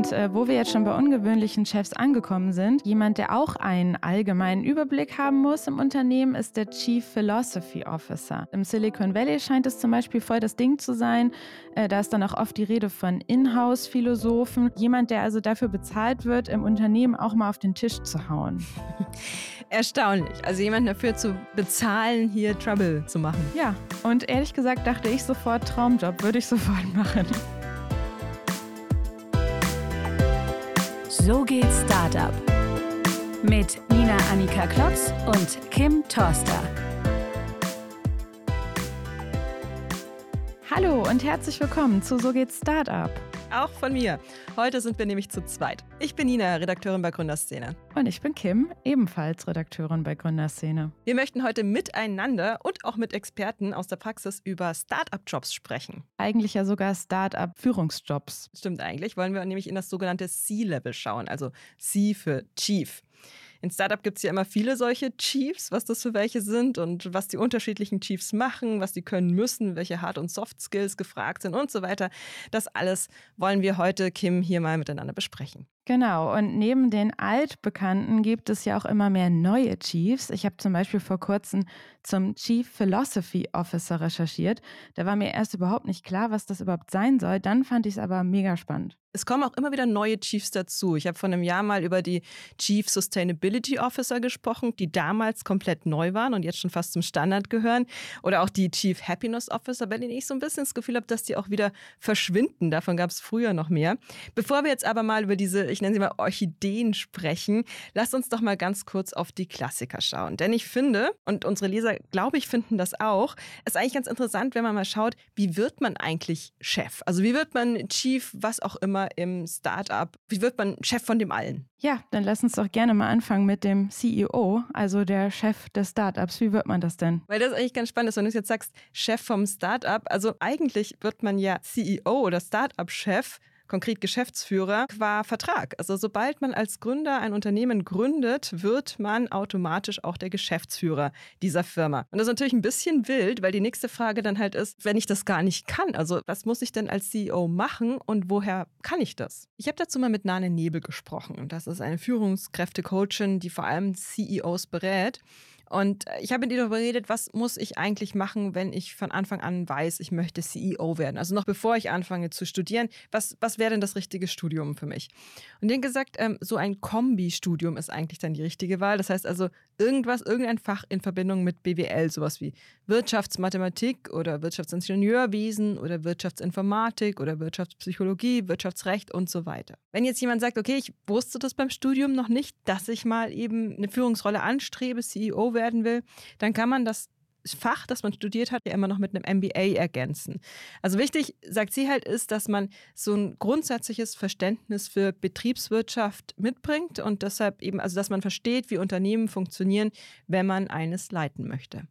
Und äh, wo wir jetzt schon bei ungewöhnlichen Chefs angekommen sind, jemand, der auch einen allgemeinen Überblick haben muss im Unternehmen, ist der Chief Philosophy Officer. Im Silicon Valley scheint es zum Beispiel voll das Ding zu sein. Äh, da ist dann auch oft die Rede von Inhouse-Philosophen. Jemand, der also dafür bezahlt wird, im Unternehmen auch mal auf den Tisch zu hauen. Erstaunlich. Also jemanden dafür zu bezahlen, hier Trouble zu machen. Ja, und ehrlich gesagt dachte ich sofort, Traumjob würde ich sofort machen. So geht Startup. Mit Nina Annika Klotz und Kim Torster. Hallo und herzlich willkommen zu So geht Startup. Auch von mir. Heute sind wir nämlich zu zweit. Ich bin Nina, Redakteurin bei Gründerszene. Und ich bin Kim, ebenfalls Redakteurin bei Gründerszene. Wir möchten heute miteinander und auch mit Experten aus der Praxis über Startup-Jobs sprechen. Eigentlich ja sogar Startup-Führungsjobs. Stimmt eigentlich. Wollen wir nämlich in das sogenannte C-Level schauen, also C für Chief. In Startup gibt es ja immer viele solche Chiefs, was das für welche sind und was die unterschiedlichen Chiefs machen, was die können müssen, welche Hard- und Soft-Skills gefragt sind und so weiter. Das alles wollen wir heute, Kim, hier mal miteinander besprechen. Genau, und neben den Altbekannten gibt es ja auch immer mehr neue Chiefs. Ich habe zum Beispiel vor kurzem zum Chief Philosophy Officer recherchiert. Da war mir erst überhaupt nicht klar, was das überhaupt sein soll. Dann fand ich es aber mega spannend. Es kommen auch immer wieder neue Chiefs dazu. Ich habe vor einem Jahr mal über die Chief Sustainability Officer gesprochen, die damals komplett neu waren und jetzt schon fast zum Standard gehören. Oder auch die Chief Happiness Officer, bei denen ich so ein bisschen das Gefühl habe, dass die auch wieder verschwinden. Davon gab es früher noch mehr. Bevor wir jetzt aber mal über diese, ich nenne sie mal Orchideen sprechen, lasst uns doch mal ganz kurz auf die Klassiker schauen. Denn ich finde, und unsere Leser, glaube ich, finden das auch, ist eigentlich ganz interessant, wenn man mal schaut, wie wird man eigentlich Chef? Also wie wird man Chief, was auch immer im Startup? Wie wird man Chef von dem allen? Ja, dann lass uns doch gerne mal anfangen mit dem CEO, also der Chef des Startups. Wie wird man das denn? Weil das eigentlich ganz spannend ist, wenn du jetzt sagst, Chef vom Startup. Also eigentlich wird man ja CEO oder Startup-Chef konkret Geschäftsführer, qua Vertrag. Also sobald man als Gründer ein Unternehmen gründet, wird man automatisch auch der Geschäftsführer dieser Firma. Und das ist natürlich ein bisschen wild, weil die nächste Frage dann halt ist, wenn ich das gar nicht kann, also was muss ich denn als CEO machen und woher kann ich das? Ich habe dazu mal mit Nane Nebel gesprochen. Das ist eine Führungskräfte-Coachin, die vor allem CEOs berät. Und äh, ich habe mit ihr darüber geredet, was muss ich eigentlich machen, wenn ich von Anfang an weiß, ich möchte CEO werden. Also noch bevor ich anfange zu studieren, was, was wäre denn das richtige Studium für mich? Und denen gesagt, ähm, so ein Kombi-Studium ist eigentlich dann die richtige Wahl. Das heißt also irgendwas, irgendein Fach in Verbindung mit BWL, sowas wie Wirtschaftsmathematik oder Wirtschaftsingenieurwesen oder Wirtschaftsinformatik oder Wirtschaftspsychologie, Wirtschaftsrecht und so weiter. Wenn jetzt jemand sagt, okay, ich wusste das beim Studium noch nicht, dass ich mal eben eine Führungsrolle anstrebe, CEO werden will, dann kann man das Fach, das man studiert hat, ja immer noch mit einem MBA ergänzen. Also wichtig, sagt sie halt, ist, dass man so ein grundsätzliches Verständnis für Betriebswirtschaft mitbringt und deshalb eben, also dass man versteht, wie Unternehmen funktionieren, wenn man eines leiten möchte.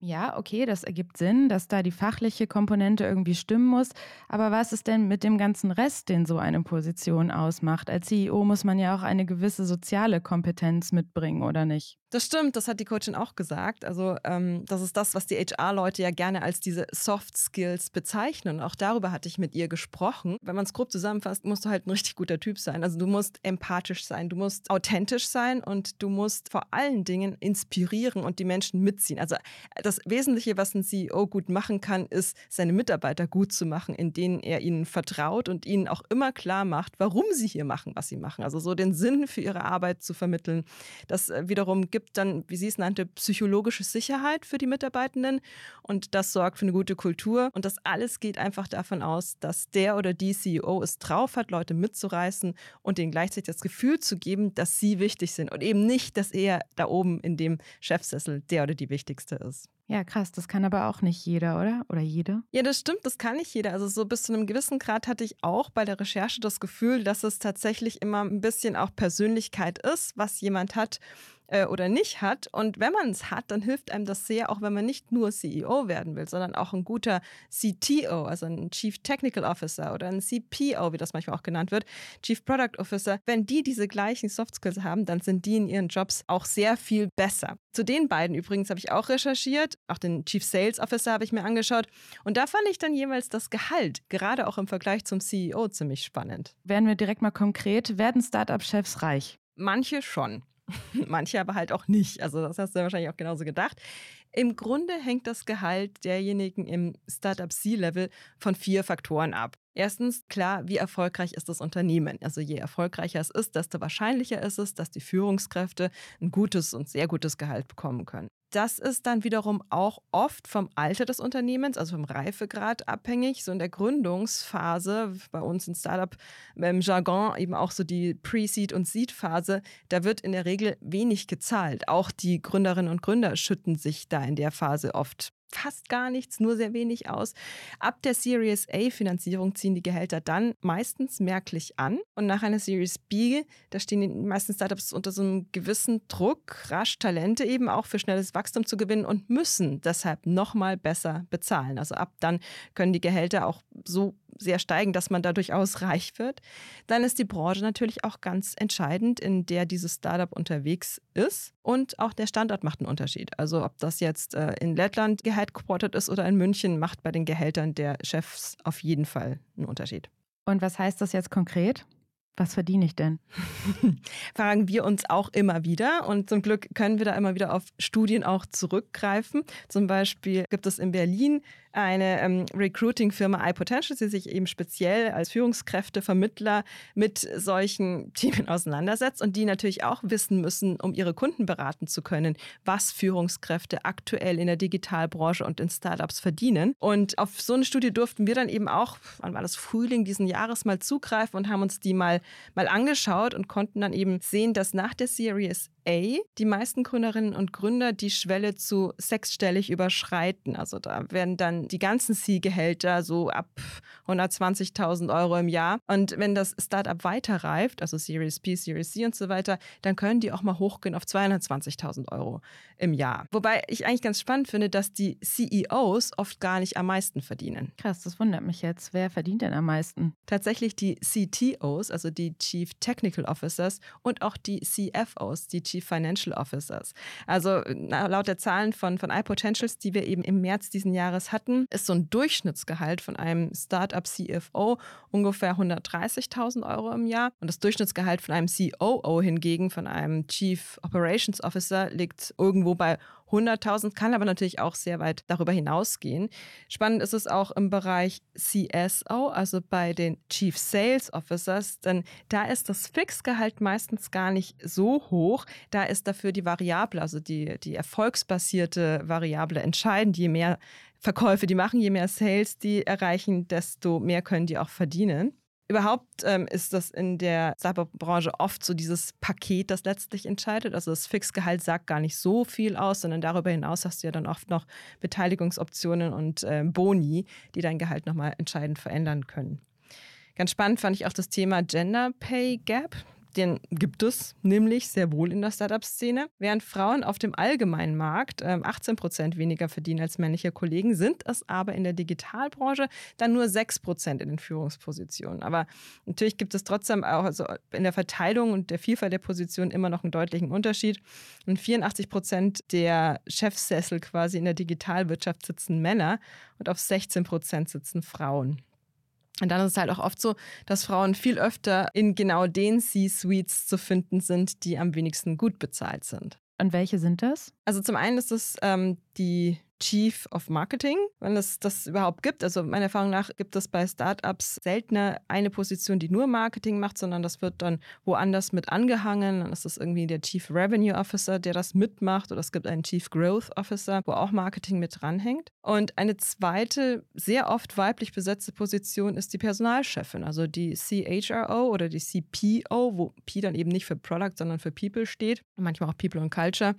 Ja, okay, das ergibt Sinn, dass da die fachliche Komponente irgendwie stimmen muss. Aber was ist denn mit dem ganzen Rest, den so eine Position ausmacht? Als CEO muss man ja auch eine gewisse soziale Kompetenz mitbringen, oder nicht? Das stimmt, das hat die Coachin auch gesagt. Also ähm, das ist das, was die HR-Leute ja gerne als diese Soft Skills bezeichnen. Auch darüber hatte ich mit ihr gesprochen. Wenn man es grob zusammenfasst, musst du halt ein richtig guter Typ sein. Also du musst empathisch sein, du musst authentisch sein und du musst vor allen Dingen inspirieren und die Menschen mitziehen. Also das Wesentliche, was ein CEO gut machen kann, ist, seine Mitarbeiter gut zu machen, in denen er ihnen vertraut und ihnen auch immer klar macht, warum sie hier machen, was sie machen. Also so den Sinn für ihre Arbeit zu vermitteln. Das äh, wiederum gibt gibt dann, wie sie es nannte, psychologische Sicherheit für die Mitarbeitenden und das sorgt für eine gute Kultur. Und das alles geht einfach davon aus, dass der oder die CEO es drauf hat, Leute mitzureißen und ihnen gleichzeitig das Gefühl zu geben, dass sie wichtig sind und eben nicht, dass er da oben in dem Chefsessel der oder die wichtigste ist. Ja, krass, das kann aber auch nicht jeder, oder? Oder jede? Ja, das stimmt, das kann nicht jeder. Also so bis zu einem gewissen Grad hatte ich auch bei der Recherche das Gefühl, dass es tatsächlich immer ein bisschen auch Persönlichkeit ist, was jemand hat äh, oder nicht hat. Und wenn man es hat, dann hilft einem das sehr, auch wenn man nicht nur CEO werden will, sondern auch ein guter CTO, also ein Chief Technical Officer oder ein CPO, wie das manchmal auch genannt wird, Chief Product Officer. Wenn die diese gleichen Soft Skills haben, dann sind die in ihren Jobs auch sehr viel besser. Zu den beiden übrigens habe ich auch recherchiert, auch den Chief Sales Officer habe ich mir angeschaut und da fand ich dann jeweils das Gehalt, gerade auch im Vergleich zum CEO, ziemlich spannend. Werden wir direkt mal konkret, werden Startup-Chefs reich? Manche schon. Manche aber halt auch nicht. Also das hast du ja wahrscheinlich auch genauso gedacht. Im Grunde hängt das Gehalt derjenigen im Startup C-Level von vier Faktoren ab. Erstens, klar, wie erfolgreich ist das Unternehmen? Also je erfolgreicher es ist, desto wahrscheinlicher ist es, dass die Führungskräfte ein gutes und sehr gutes Gehalt bekommen können. Das ist dann wiederum auch oft vom Alter des Unternehmens, also vom Reifegrad abhängig. So in der Gründungsphase, bei uns in Startup im Jargon eben auch so die Pre-Seed- und Seed-Phase, da wird in der Regel wenig gezahlt. Auch die Gründerinnen und Gründer schütten sich da in der Phase oft fast gar nichts, nur sehr wenig aus. Ab der Series A-Finanzierung ziehen die Gehälter dann meistens merklich an. Und nach einer Series B, da stehen die meisten Startups unter so einem gewissen Druck, rasch Talente eben auch für schnelles Wachstum zu gewinnen und müssen deshalb nochmal besser bezahlen. Also ab dann können die Gehälter auch so sehr steigen, dass man da durchaus reich wird. Dann ist die Branche natürlich auch ganz entscheidend, in der dieses Startup unterwegs ist. Und auch der Standort macht einen Unterschied. Also ob das jetzt äh, in Lettland geheadquartert ist oder in München, macht bei den Gehältern der Chefs auf jeden Fall einen Unterschied. Und was heißt das jetzt konkret? Was verdiene ich denn? Fragen wir uns auch immer wieder. Und zum Glück können wir da immer wieder auf Studien auch zurückgreifen. Zum Beispiel gibt es in Berlin eine ähm, Recruiting-Firma iPotential, die sich eben speziell als Führungskräftevermittler mit solchen Themen auseinandersetzt und die natürlich auch wissen müssen, um ihre Kunden beraten zu können, was Führungskräfte aktuell in der Digitalbranche und in Startups verdienen. Und auf so eine Studie durften wir dann eben auch, wann war das Frühling diesen Jahres, mal zugreifen und haben uns die mal, mal angeschaut und konnten dann eben sehen, dass nach der Series A die meisten Gründerinnen und Gründer die Schwelle zu sechsstellig überschreiten. Also da werden dann die ganzen C-Gehälter so ab 120.000 Euro im Jahr. Und wenn das Startup weiterreift, also Series B, Series C und so weiter, dann können die auch mal hochgehen auf 220.000 Euro im Jahr. Wobei ich eigentlich ganz spannend finde, dass die CEOs oft gar nicht am meisten verdienen. Krass, das wundert mich jetzt. Wer verdient denn am meisten? Tatsächlich die CTOs, also die Chief Technical Officers und auch die CFOs, die Chief Financial Officers. Also laut der Zahlen von, von iPotentials, die wir eben im März diesen Jahres hatten, ist so ein Durchschnittsgehalt von einem Startup CFO ungefähr 130.000 Euro im Jahr. Und das Durchschnittsgehalt von einem COO hingegen, von einem Chief Operations Officer, liegt irgendwo bei 100.000, kann aber natürlich auch sehr weit darüber hinausgehen. Spannend ist es auch im Bereich CSO, also bei den Chief Sales Officers, denn da ist das Fixgehalt meistens gar nicht so hoch. Da ist dafür die Variable, also die, die erfolgsbasierte Variable entscheidend. Je mehr Verkäufe die machen, je mehr Sales die erreichen, desto mehr können die auch verdienen. Überhaupt ähm, ist das in der Startup-Branche oft so dieses Paket, das letztlich entscheidet. Also das Fixgehalt sagt gar nicht so viel aus, sondern darüber hinaus hast du ja dann oft noch Beteiligungsoptionen und äh, Boni, die dein Gehalt nochmal entscheidend verändern können. Ganz spannend fand ich auch das Thema Gender Pay Gap den gibt es nämlich sehr wohl in der Startup-Szene. Während Frauen auf dem allgemeinen Markt äh, 18 Prozent weniger verdienen als männliche Kollegen, sind es aber in der Digitalbranche dann nur 6 Prozent in den Führungspositionen. Aber natürlich gibt es trotzdem auch also in der Verteilung und der Vielfalt der Positionen immer noch einen deutlichen Unterschied. Und 84 Prozent der Chefsessel quasi in der Digitalwirtschaft sitzen Männer und auf 16 Prozent sitzen Frauen. Und dann ist es halt auch oft so, dass Frauen viel öfter in genau den C-Suites zu finden sind, die am wenigsten gut bezahlt sind. Und welche sind das? Also zum einen ist es ähm, die Chief of Marketing, wenn es das überhaupt gibt. Also meiner Erfahrung nach gibt es bei Startups seltener eine Position, die nur Marketing macht, sondern das wird dann woanders mit angehangen. Dann ist das irgendwie der Chief Revenue Officer, der das mitmacht. Oder es gibt einen Chief Growth Officer, wo auch Marketing mit dranhängt. Und eine zweite, sehr oft weiblich besetzte Position ist die Personalchefin, also die CHRO oder die CPO, wo P dann eben nicht für Product, sondern für People steht. Manchmal auch People und Culture.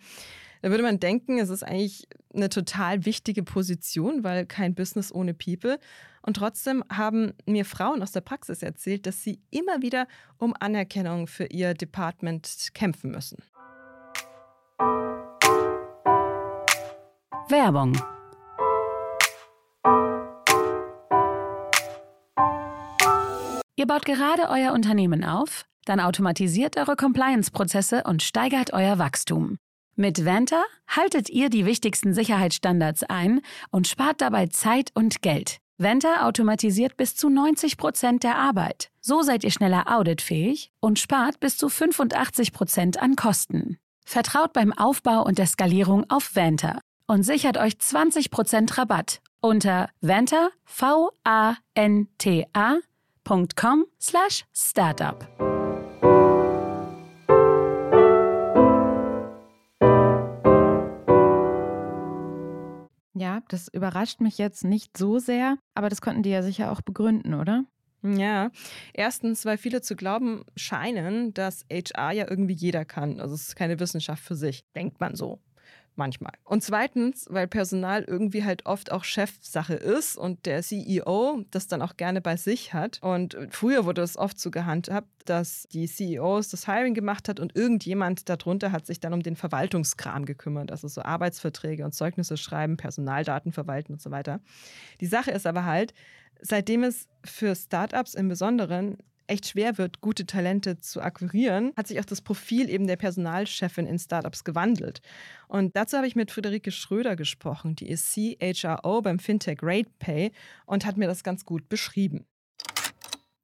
Da würde man denken, es ist eigentlich eine total wichtige Position, weil kein Business ohne People. Und trotzdem haben mir Frauen aus der Praxis erzählt, dass sie immer wieder um Anerkennung für ihr Department kämpfen müssen. Werbung. Ihr baut gerade euer Unternehmen auf? Dann automatisiert eure Compliance-Prozesse und steigert euer Wachstum. Mit Vanta haltet ihr die wichtigsten Sicherheitsstandards ein und spart dabei Zeit und Geld. Venta automatisiert bis zu 90 Prozent der Arbeit. So seid ihr schneller auditfähig und spart bis zu 85 Prozent an Kosten. Vertraut beim Aufbau und der Skalierung auf Vanta und sichert euch 20 Prozent Rabatt unter vanta, v a n t a.com slash startup. Das überrascht mich jetzt nicht so sehr, aber das konnten die ja sicher auch begründen, oder? Ja, erstens, weil viele zu glauben scheinen, dass HR ja irgendwie jeder kann. Also es ist keine Wissenschaft für sich, denkt man so manchmal. Und zweitens, weil Personal irgendwie halt oft auch Chefsache ist und der CEO das dann auch gerne bei sich hat. Und früher wurde es oft so gehandhabt, dass die CEOs das Hiring gemacht hat und irgendjemand darunter hat sich dann um den Verwaltungskram gekümmert, also so Arbeitsverträge und Zeugnisse schreiben, Personaldaten verwalten und so weiter. Die Sache ist aber halt, seitdem es für Startups im Besonderen echt schwer wird, gute Talente zu akquirieren, hat sich auch das Profil eben der Personalchefin in Startups gewandelt. Und dazu habe ich mit Friederike Schröder gesprochen, die ist CHRO beim Fintech RatePay und hat mir das ganz gut beschrieben.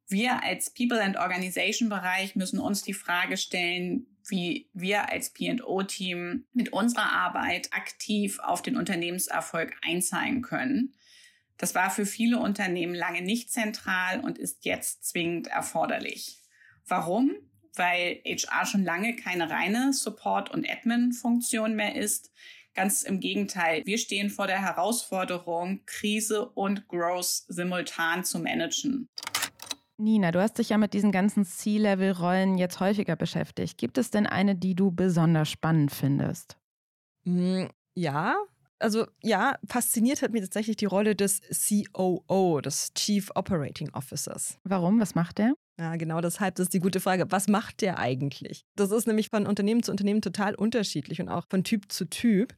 Wir als People and Organization Bereich müssen uns die Frage stellen, wie wir als P&O-Team mit unserer Arbeit aktiv auf den Unternehmenserfolg einzahlen können. Das war für viele Unternehmen lange nicht zentral und ist jetzt zwingend erforderlich. Warum? Weil HR schon lange keine reine Support- und Admin-Funktion mehr ist. Ganz im Gegenteil, wir stehen vor der Herausforderung, Krise und Growth simultan zu managen. Nina, du hast dich ja mit diesen ganzen C-Level-Rollen jetzt häufiger beschäftigt. Gibt es denn eine, die du besonders spannend findest? Hm, ja, also ja, fasziniert hat mich tatsächlich die Rolle des COO, des Chief Operating Officers. Warum? Was macht der? Ja, genau deshalb, das ist die gute Frage. Was macht der eigentlich? Das ist nämlich von Unternehmen zu Unternehmen total unterschiedlich und auch von Typ zu Typ.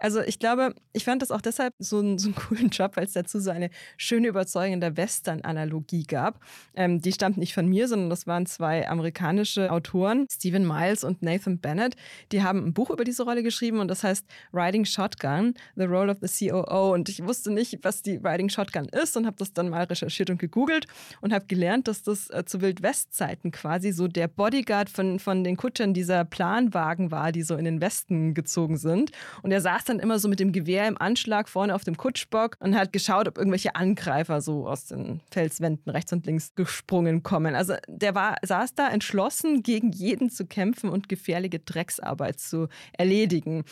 Also ich glaube, ich fand das auch deshalb so, einen, so einen coolen Job, weil es dazu so eine schöne, überzeugende Western-Analogie gab. Ähm, die stammt nicht von mir, sondern das waren zwei amerikanische Autoren, Stephen Miles und Nathan Bennett. Die haben ein Buch über diese Rolle geschrieben und das heißt Riding Shotgun, The Role of the COO. Und ich wusste nicht, was die Riding Shotgun ist und habe das dann mal recherchiert und gegoogelt und habe gelernt, dass das äh, zu Wildwest-Zeiten quasi so der Bodyguard von, von den Kutschern dieser Planwagen war, die so in den Westen gezogen sind. Und er saß dann immer so mit dem Gewehr im Anschlag vorne auf dem Kutschbock und hat geschaut, ob irgendwelche Angreifer so aus den Felswänden rechts und links gesprungen kommen. Also der war, saß da entschlossen, gegen jeden zu kämpfen und gefährliche Drecksarbeit zu erledigen.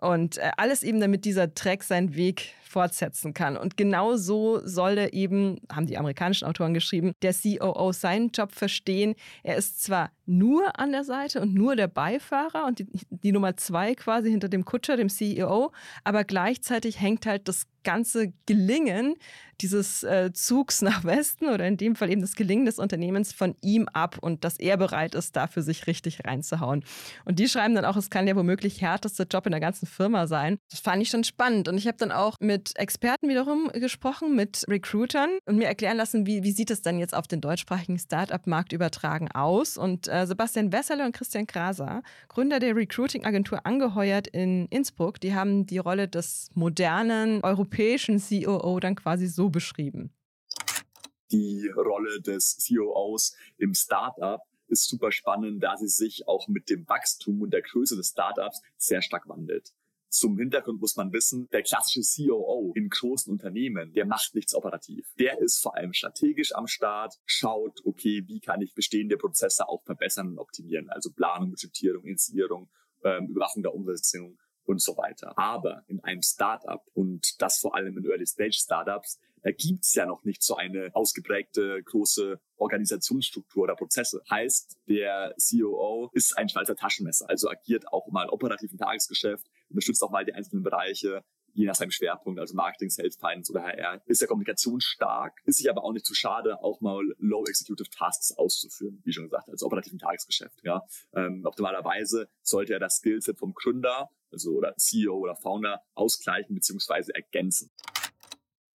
Und äh, alles eben, damit dieser Dreck seinen Weg fortsetzen kann. Und genau so soll er eben, haben die amerikanischen Autoren geschrieben, der COO seinen Job verstehen. Er ist zwar nur an der Seite und nur der Beifahrer und die, die Nummer zwei quasi hinter dem Kutscher, dem CEO, aber gleichzeitig hängt halt das ganze Gelingen dieses äh, Zugs nach Westen oder in dem Fall eben das Gelingen des Unternehmens von ihm ab und dass er bereit ist, dafür sich richtig reinzuhauen. Und die schreiben dann auch, es kann ja womöglich härtester Job in der ganzen Firma sein. Das fand ich schon spannend. Und ich habe dann auch mit Experten wiederum gesprochen, mit Recruitern und mir erklären lassen, wie, wie sieht es dann jetzt auf den deutschsprachigen Start-up-Markt übertragen aus. Und äh, Sebastian Wesserle und Christian Graser, Gründer der Recruiting-Agentur angeheuert in Innsbruck, die haben die Rolle des modernen europäischen COO dann quasi so beschrieben? Die Rolle des COOs im Startup ist super spannend, da sie sich auch mit dem Wachstum und der Größe des Startups sehr stark wandelt. Zum Hintergrund muss man wissen, der klassische COO in großen Unternehmen, der macht nichts operativ. Der ist vor allem strategisch am Start, schaut, okay, wie kann ich bestehende Prozesse auch verbessern und optimieren. Also Planung, Budgetierung, Initiierung, ähm, Überwachung der Umsetzung und so weiter. Aber in einem Startup und das vor allem in Early-Stage-Startups, da gibt's ja noch nicht so eine ausgeprägte große Organisationsstruktur oder Prozesse. Heißt, der COO ist ein Schweizer Taschenmesser, also agiert auch mal im Tagesgeschäft, unterstützt auch mal die einzelnen Bereiche, je nach seinem Schwerpunkt, also Marketing, Sales, Finance oder HR, ist er kommunikationsstark, ist sich aber auch nicht zu schade, auch mal Low Executive Tasks auszuführen, wie schon gesagt, also operativen Tagesgeschäft. Ja. Ähm, optimalerweise sollte er das Skillset vom Gründer also oder CEO oder Founder ausgleichen bzw. ergänzen.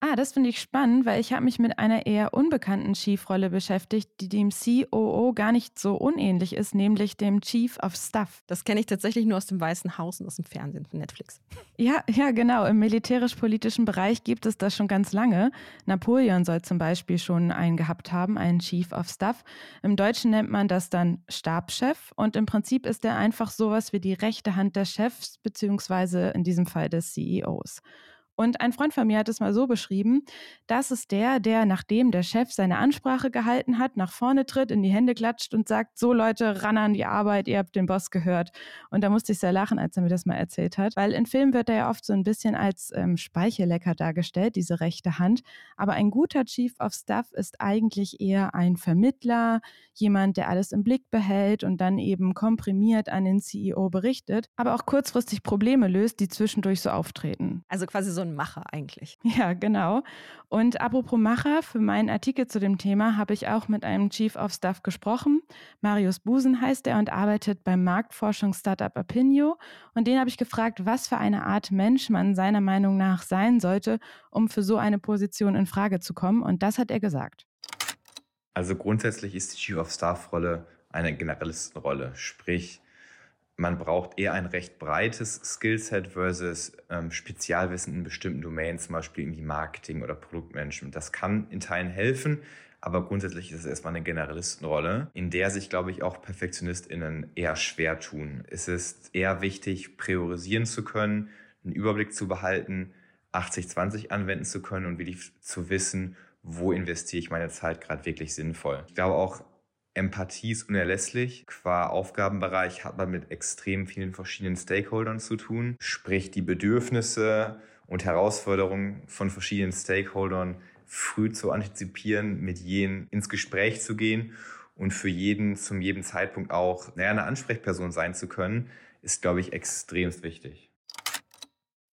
Ah, das finde ich spannend, weil ich habe mich mit einer eher unbekannten Chief-Rolle beschäftigt, die dem COO gar nicht so unähnlich ist, nämlich dem Chief of Staff. Das kenne ich tatsächlich nur aus dem Weißen Haus und aus dem Fernsehen von Netflix. Ja, ja, genau. Im militärisch-politischen Bereich gibt es das schon ganz lange. Napoleon soll zum Beispiel schon einen gehabt haben, einen Chief of Staff. Im Deutschen nennt man das dann Stabschef und im Prinzip ist er einfach sowas wie die rechte Hand des Chefs, beziehungsweise in diesem Fall des CEOs. Und ein Freund von mir hat es mal so beschrieben, das ist der, der, nachdem der Chef seine Ansprache gehalten hat, nach vorne tritt, in die Hände klatscht und sagt, so Leute, ran an die Arbeit, ihr habt den Boss gehört. Und da musste ich sehr lachen, als er mir das mal erzählt hat, weil in Filmen wird er ja oft so ein bisschen als ähm, Speichellecker dargestellt, diese rechte Hand. Aber ein guter Chief of Staff ist eigentlich eher ein Vermittler, jemand, der alles im Blick behält und dann eben komprimiert an den CEO berichtet, aber auch kurzfristig Probleme löst, die zwischendurch so auftreten. Also quasi so ein ein Macher eigentlich. Ja, genau. Und apropos Macher, für meinen Artikel zu dem Thema habe ich auch mit einem Chief of Staff gesprochen. Marius Busen heißt er und arbeitet beim Marktforschungs-Startup Opinio. Und den habe ich gefragt, was für eine Art Mensch man seiner Meinung nach sein sollte, um für so eine Position in Frage zu kommen. Und das hat er gesagt. Also grundsätzlich ist die Chief of Staff-Rolle eine Generalistenrolle, sprich man braucht eher ein recht breites Skillset versus ähm, Spezialwissen in bestimmten Domains, zum Beispiel irgendwie Marketing oder Produktmanagement. Das kann in Teilen helfen, aber grundsätzlich ist es erstmal eine Generalistenrolle, in der sich, glaube ich, auch PerfektionistInnen eher schwer tun. Es ist eher wichtig, priorisieren zu können, einen Überblick zu behalten, 80-20 anwenden zu können und wirklich zu wissen, wo investiere ich meine Zeit gerade wirklich sinnvoll. Ich glaube auch, Empathie ist unerlässlich. Qua Aufgabenbereich hat man mit extrem vielen verschiedenen Stakeholdern zu tun. Sprich, die Bedürfnisse und Herausforderungen von verschiedenen Stakeholdern früh zu antizipieren, mit jenen ins Gespräch zu gehen und für jeden zum jedem Zeitpunkt auch naja, eine Ansprechperson sein zu können, ist, glaube ich, extrem wichtig.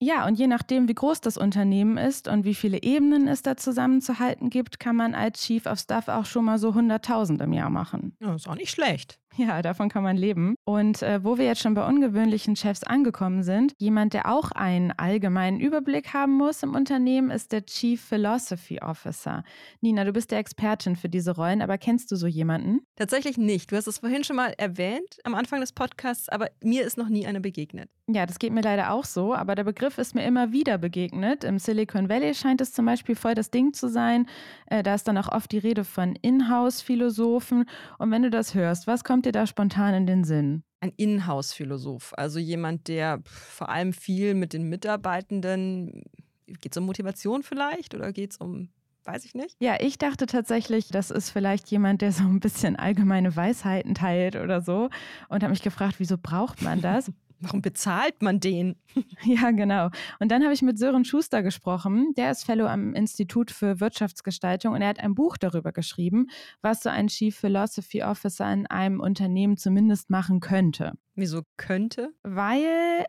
Ja, und je nachdem, wie groß das Unternehmen ist und wie viele Ebenen es da zusammenzuhalten gibt, kann man als Chief of Staff auch schon mal so 100.000 im Jahr machen. Ja, ist auch nicht schlecht. Ja, davon kann man leben. Und äh, wo wir jetzt schon bei ungewöhnlichen Chefs angekommen sind, jemand, der auch einen allgemeinen Überblick haben muss im Unternehmen, ist der Chief Philosophy Officer. Nina, du bist der Expertin für diese Rollen, aber kennst du so jemanden? Tatsächlich nicht. Du hast es vorhin schon mal erwähnt am Anfang des Podcasts, aber mir ist noch nie einer begegnet. Ja, das geht mir leider auch so, aber der Begriff ist mir immer wieder begegnet. Im Silicon Valley scheint es zum Beispiel voll das Ding zu sein. Äh, da ist dann auch oft die Rede von Inhouse-Philosophen. Und wenn du das hörst, was kommt dir da spontan in den Sinn? Ein Inhouse-Philosoph, also jemand, der vor allem viel mit den Mitarbeitenden, geht es um Motivation vielleicht oder geht es um weiß ich nicht. Ja, ich dachte tatsächlich, das ist vielleicht jemand, der so ein bisschen allgemeine Weisheiten teilt oder so und habe mich gefragt, wieso braucht man das? Warum bezahlt man den? Ja, genau. Und dann habe ich mit Sören Schuster gesprochen. Der ist Fellow am Institut für Wirtschaftsgestaltung und er hat ein Buch darüber geschrieben, was so ein Chief Philosophy Officer in einem Unternehmen zumindest machen könnte. Wieso könnte? Weil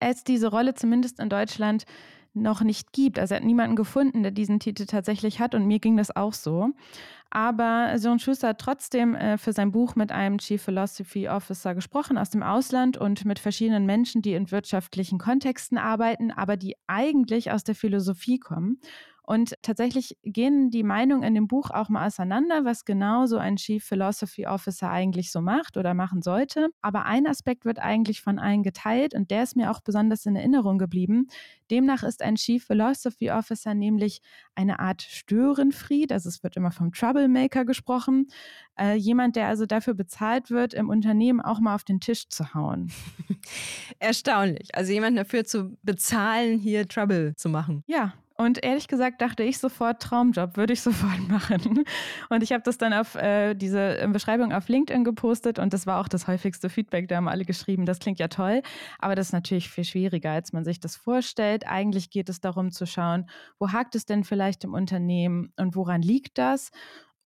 es diese Rolle zumindest in Deutschland noch nicht gibt. Also er hat niemanden gefunden, der diesen Titel tatsächlich hat und mir ging das auch so. Aber John Schuster hat trotzdem äh, für sein Buch mit einem Chief Philosophy Officer gesprochen aus dem Ausland und mit verschiedenen Menschen, die in wirtschaftlichen Kontexten arbeiten, aber die eigentlich aus der Philosophie kommen. Und tatsächlich gehen die Meinungen in dem Buch auch mal auseinander, was genau so ein Chief Philosophy Officer eigentlich so macht oder machen sollte. Aber ein Aspekt wird eigentlich von allen geteilt und der ist mir auch besonders in Erinnerung geblieben. Demnach ist ein Chief Philosophy Officer nämlich eine Art Störenfried, also es wird immer vom Troublemaker gesprochen, äh, jemand, der also dafür bezahlt wird, im Unternehmen auch mal auf den Tisch zu hauen. Erstaunlich. Also jemand dafür zu bezahlen, hier Trouble zu machen. Ja, und ehrlich gesagt dachte ich sofort, Traumjob würde ich sofort machen. Und ich habe das dann auf äh, diese äh, Beschreibung auf LinkedIn gepostet und das war auch das häufigste Feedback. Da haben alle geschrieben, das klingt ja toll, aber das ist natürlich viel schwieriger, als man sich das vorstellt. Eigentlich geht es darum zu schauen, wo hakt es denn vielleicht im Unternehmen und woran liegt das?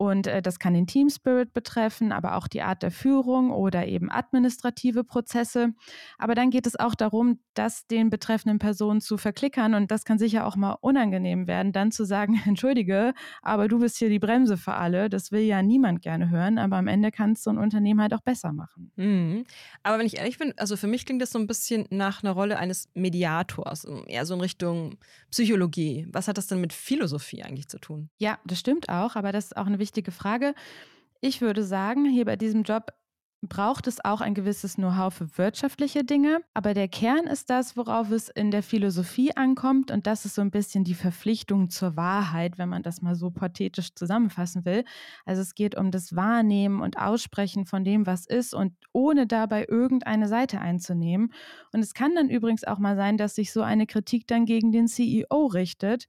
Und äh, das kann den Team Spirit betreffen, aber auch die Art der Führung oder eben administrative Prozesse. Aber dann geht es auch darum, das den betreffenden Personen zu verklickern. Und das kann sicher auch mal unangenehm werden, dann zu sagen, entschuldige, aber du bist hier die Bremse für alle. Das will ja niemand gerne hören, aber am Ende kann es so ein Unternehmen halt auch besser machen. Mhm. Aber wenn ich ehrlich bin, also für mich klingt das so ein bisschen nach einer Rolle eines Mediators, eher so in Richtung Psychologie. Was hat das denn mit Philosophie eigentlich zu tun? Ja, das stimmt auch, aber das ist auch eine wichtige Frage. Ich würde sagen, hier bei diesem Job braucht es auch ein gewisses Know-how für wirtschaftliche Dinge. Aber der Kern ist das, worauf es in der Philosophie ankommt. Und das ist so ein bisschen die Verpflichtung zur Wahrheit, wenn man das mal so pathetisch zusammenfassen will. Also es geht um das Wahrnehmen und Aussprechen von dem, was ist und ohne dabei irgendeine Seite einzunehmen. Und es kann dann übrigens auch mal sein, dass sich so eine Kritik dann gegen den CEO richtet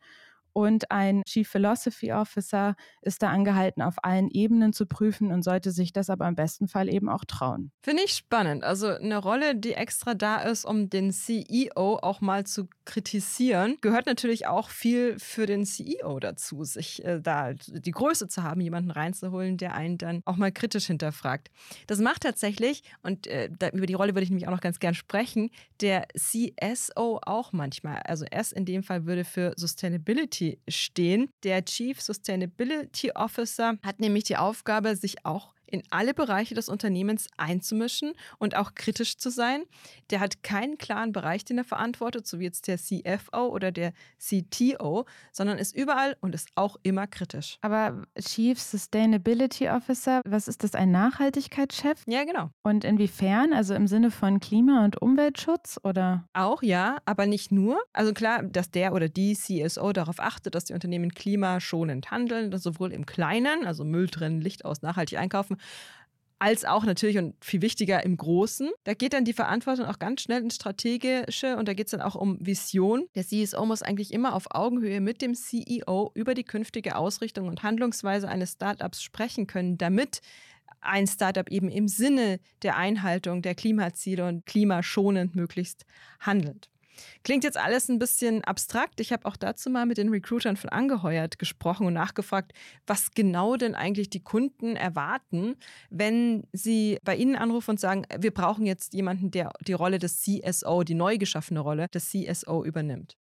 und ein Chief Philosophy Officer ist da angehalten, auf allen Ebenen zu prüfen und sollte sich das aber im besten Fall eben auch trauen. Finde ich spannend. Also eine Rolle, die extra da ist, um den CEO auch mal zu kritisieren, gehört natürlich auch viel für den CEO dazu, sich äh, da die Größe zu haben, jemanden reinzuholen, der einen dann auch mal kritisch hinterfragt. Das macht tatsächlich, und äh, da, über die Rolle würde ich nämlich auch noch ganz gern sprechen, der CSO auch manchmal. Also S in dem Fall würde für Sustainability Sustainability stehen. Der Chief Sustainability Officer hat nämlich die Aufgabe, sich auch in alle Bereiche des Unternehmens einzumischen und auch kritisch zu sein. Der hat keinen klaren Bereich, den er verantwortet, so wie jetzt der CFO oder der CTO, sondern ist überall und ist auch immer kritisch. Aber Chief Sustainability Officer, was ist das, ein Nachhaltigkeitschef? Ja, genau. Und inwiefern? Also im Sinne von Klima- und Umweltschutz oder? Auch ja, aber nicht nur. Also klar, dass der oder die CSO darauf achtet, dass die Unternehmen klimaschonend handeln, sowohl im Kleinen, also Müll trennen, Licht aus, nachhaltig einkaufen, als auch natürlich und viel wichtiger im Großen. Da geht dann die Verantwortung auch ganz schnell ins Strategische und da geht es dann auch um Vision. Der CSO muss eigentlich immer auf Augenhöhe mit dem CEO über die künftige Ausrichtung und Handlungsweise eines Startups sprechen können, damit ein Startup eben im Sinne der Einhaltung der Klimaziele und klimaschonend möglichst handelt. Klingt jetzt alles ein bisschen abstrakt. Ich habe auch dazu mal mit den Recruitern von Angeheuert gesprochen und nachgefragt, was genau denn eigentlich die Kunden erwarten, wenn sie bei ihnen anrufen und sagen, wir brauchen jetzt jemanden, der die Rolle des CSO, die neu geschaffene Rolle des CSO übernimmt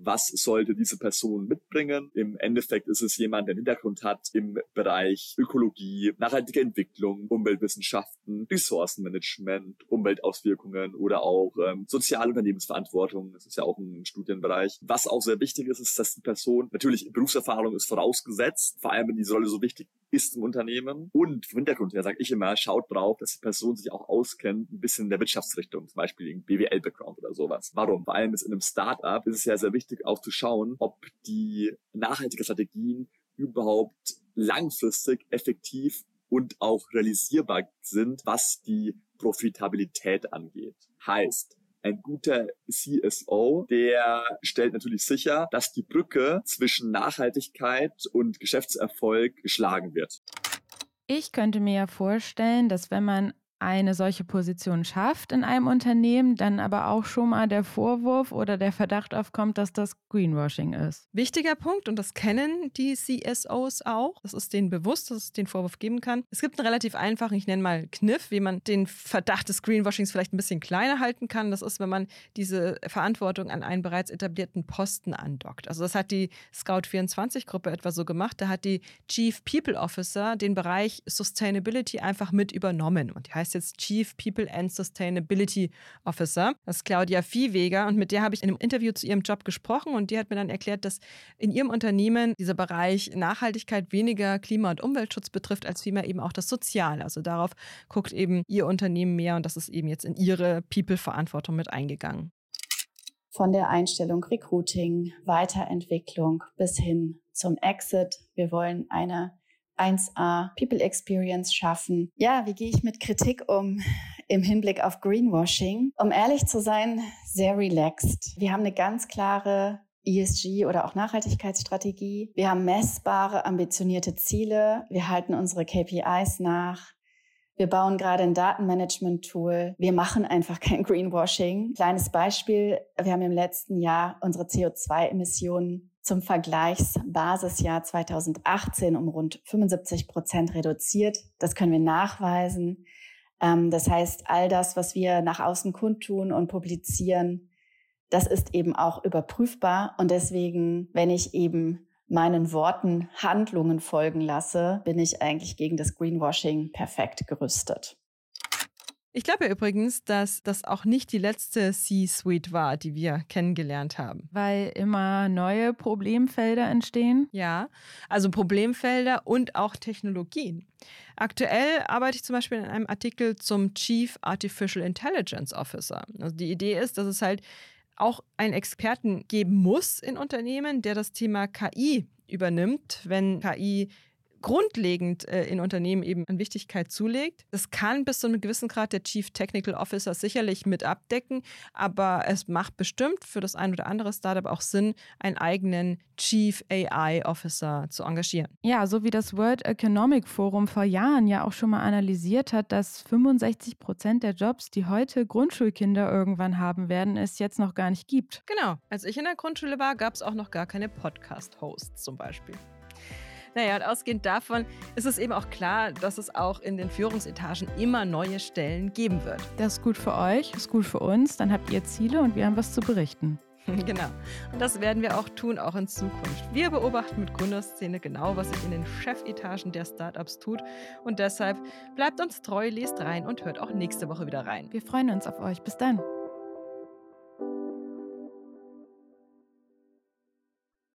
was sollte diese Person mitbringen. Im Endeffekt ist es jemand, der einen Hintergrund hat im Bereich Ökologie, nachhaltige Entwicklung, Umweltwissenschaften, Ressourcenmanagement, Umweltauswirkungen oder auch ähm, soziale Unternehmensverantwortung. Das ist ja auch ein Studienbereich. Was auch sehr wichtig ist, ist, dass die Person natürlich Berufserfahrung ist vorausgesetzt, vor allem wenn diese Rolle so wichtig ist im Unternehmen. Und vom Hintergrund her sage ich immer, schaut drauf, dass die Person sich auch auskennt, ein bisschen in der Wirtschaftsrichtung, zum Beispiel im BWL-Background oder sowas. Warum? Vor allem ist in einem Startup ist es ja sehr wichtig auch zu schauen, ob die nachhaltige Strategien überhaupt langfristig effektiv und auch realisierbar sind, was die Profitabilität angeht. Heißt, ein guter CSO, der stellt natürlich sicher, dass die Brücke zwischen Nachhaltigkeit und Geschäftserfolg geschlagen wird. Ich könnte mir ja vorstellen, dass wenn man eine solche Position schafft in einem Unternehmen, dann aber auch schon mal der Vorwurf oder der Verdacht aufkommt, dass das Greenwashing ist. Wichtiger Punkt, und das kennen die CSOs auch. Das ist denen bewusst, dass es den Vorwurf geben kann. Es gibt einen relativ einfachen, ich nenne mal Kniff, wie man den Verdacht des Greenwashings vielleicht ein bisschen kleiner halten kann. Das ist, wenn man diese Verantwortung an einen bereits etablierten Posten andockt. Also das hat die Scout24-Gruppe etwa so gemacht. Da hat die Chief People Officer den Bereich Sustainability einfach mit übernommen. Und die heißt heißt jetzt Chief People and Sustainability Officer. Das ist Claudia Viehweger und mit der habe ich in einem Interview zu ihrem Job gesprochen und die hat mir dann erklärt, dass in ihrem Unternehmen dieser Bereich Nachhaltigkeit weniger Klima- und Umweltschutz betrifft, als vielmehr eben auch das Soziale. Also darauf guckt eben ihr Unternehmen mehr und das ist eben jetzt in ihre People-Verantwortung mit eingegangen von der Einstellung Recruiting, Weiterentwicklung bis hin zum Exit. Wir wollen eine 1A People Experience schaffen. Ja, wie gehe ich mit Kritik um im Hinblick auf Greenwashing? Um ehrlich zu sein, sehr relaxed. Wir haben eine ganz klare ESG oder auch Nachhaltigkeitsstrategie. Wir haben messbare, ambitionierte Ziele. Wir halten unsere KPIs nach. Wir bauen gerade ein Datenmanagement-Tool. Wir machen einfach kein Greenwashing. Kleines Beispiel. Wir haben im letzten Jahr unsere CO2-Emissionen zum Vergleichsbasisjahr 2018 um rund 75 Prozent reduziert. Das können wir nachweisen. Ähm, das heißt, all das, was wir nach außen kundtun und publizieren, das ist eben auch überprüfbar. Und deswegen, wenn ich eben meinen Worten Handlungen folgen lasse, bin ich eigentlich gegen das Greenwashing perfekt gerüstet. Ich glaube ja übrigens, dass das auch nicht die letzte C-Suite war, die wir kennengelernt haben. Weil immer neue Problemfelder entstehen? Ja, also Problemfelder und auch Technologien. Aktuell arbeite ich zum Beispiel in einem Artikel zum Chief Artificial Intelligence Officer. Also die Idee ist, dass es halt auch einen Experten geben muss in Unternehmen, der das Thema KI übernimmt, wenn KI grundlegend äh, in Unternehmen eben an Wichtigkeit zulegt. Das kann bis zu einem gewissen Grad der Chief Technical Officer sicherlich mit abdecken, aber es macht bestimmt für das ein oder andere Startup auch Sinn, einen eigenen Chief AI Officer zu engagieren. Ja, so wie das World Economic Forum vor Jahren ja auch schon mal analysiert hat, dass 65 Prozent der Jobs, die heute Grundschulkinder irgendwann haben werden, es jetzt noch gar nicht gibt. Genau. Als ich in der Grundschule war, gab es auch noch gar keine Podcast-Hosts zum Beispiel. Naja, und ausgehend davon ist es eben auch klar, dass es auch in den Führungsetagen immer neue Stellen geben wird. Das ist gut für euch, ist gut für uns. Dann habt ihr Ziele und wir haben was zu berichten. Genau. Und das werden wir auch tun, auch in Zukunft. Wir beobachten mit Gründerszene genau, was sich in den Chefetagen der Startups tut. Und deshalb bleibt uns treu, lest rein und hört auch nächste Woche wieder rein. Wir freuen uns auf euch. Bis dann.